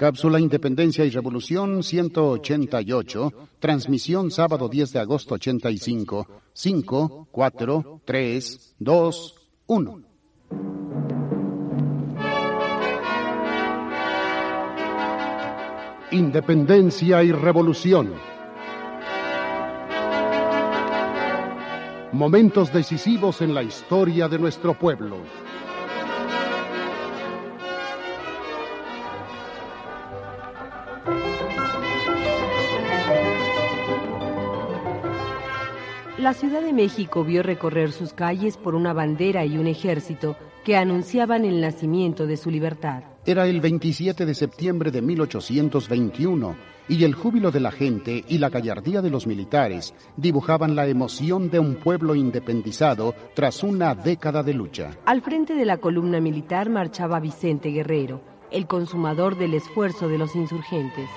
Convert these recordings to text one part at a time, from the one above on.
Cápsula Independencia y Revolución 188, transmisión sábado 10 de agosto 85, 5, 4, 3, 2, 1. Independencia y Revolución. Momentos decisivos en la historia de nuestro pueblo. La Ciudad de México vio recorrer sus calles por una bandera y un ejército que anunciaban el nacimiento de su libertad. Era el 27 de septiembre de 1821 y el júbilo de la gente y la gallardía de los militares dibujaban la emoción de un pueblo independizado tras una década de lucha. Al frente de la columna militar marchaba Vicente Guerrero, el consumador del esfuerzo de los insurgentes.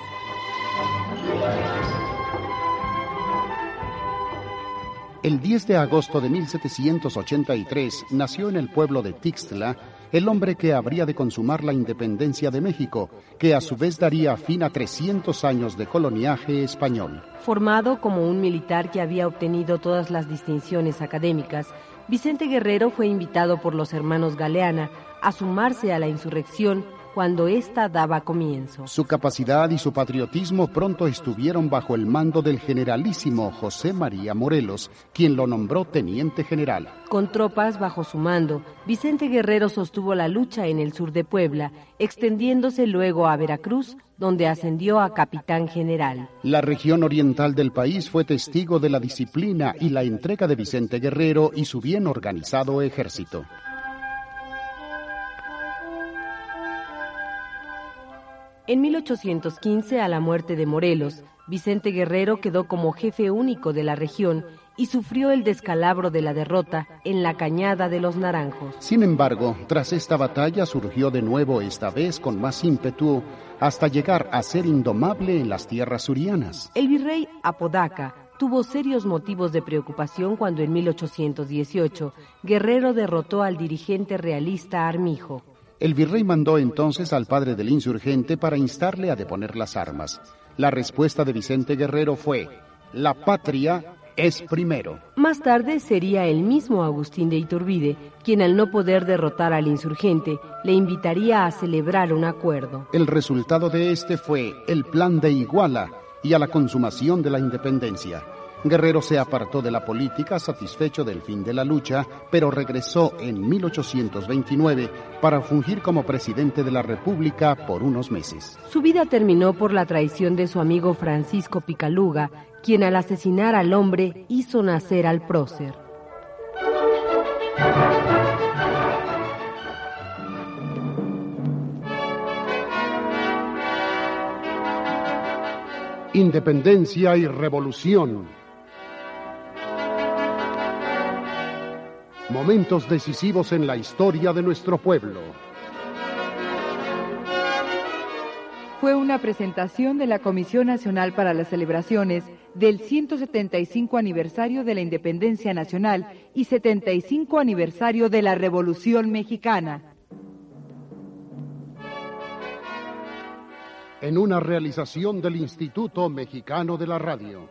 El 10 de agosto de 1783 nació en el pueblo de Tixtla el hombre que habría de consumar la independencia de México, que a su vez daría fin a 300 años de coloniaje español. Formado como un militar que había obtenido todas las distinciones académicas, Vicente Guerrero fue invitado por los hermanos Galeana a sumarse a la insurrección cuando ésta daba comienzo. Su capacidad y su patriotismo pronto estuvieron bajo el mando del generalísimo José María Morelos, quien lo nombró teniente general. Con tropas bajo su mando, Vicente Guerrero sostuvo la lucha en el sur de Puebla, extendiéndose luego a Veracruz, donde ascendió a capitán general. La región oriental del país fue testigo de la disciplina y la entrega de Vicente Guerrero y su bien organizado ejército. En 1815, a la muerte de Morelos, Vicente Guerrero quedó como jefe único de la región y sufrió el descalabro de la derrota en la Cañada de los Naranjos. Sin embargo, tras esta batalla surgió de nuevo esta vez con más ímpetu hasta llegar a ser indomable en las tierras surianas. El virrey Apodaca tuvo serios motivos de preocupación cuando en 1818 Guerrero derrotó al dirigente realista Armijo. El virrey mandó entonces al padre del insurgente para instarle a deponer las armas. La respuesta de Vicente Guerrero fue, la patria es primero. Más tarde sería el mismo Agustín de Iturbide quien al no poder derrotar al insurgente le invitaría a celebrar un acuerdo. El resultado de este fue el plan de Iguala y a la consumación de la independencia. Guerrero se apartó de la política satisfecho del fin de la lucha, pero regresó en 1829 para fungir como presidente de la República por unos meses. Su vida terminó por la traición de su amigo Francisco Picaluga, quien al asesinar al hombre hizo nacer al prócer. Independencia y revolución Momentos decisivos en la historia de nuestro pueblo. Fue una presentación de la Comisión Nacional para las Celebraciones del 175 aniversario de la Independencia Nacional y 75 aniversario de la Revolución Mexicana. En una realización del Instituto Mexicano de la Radio.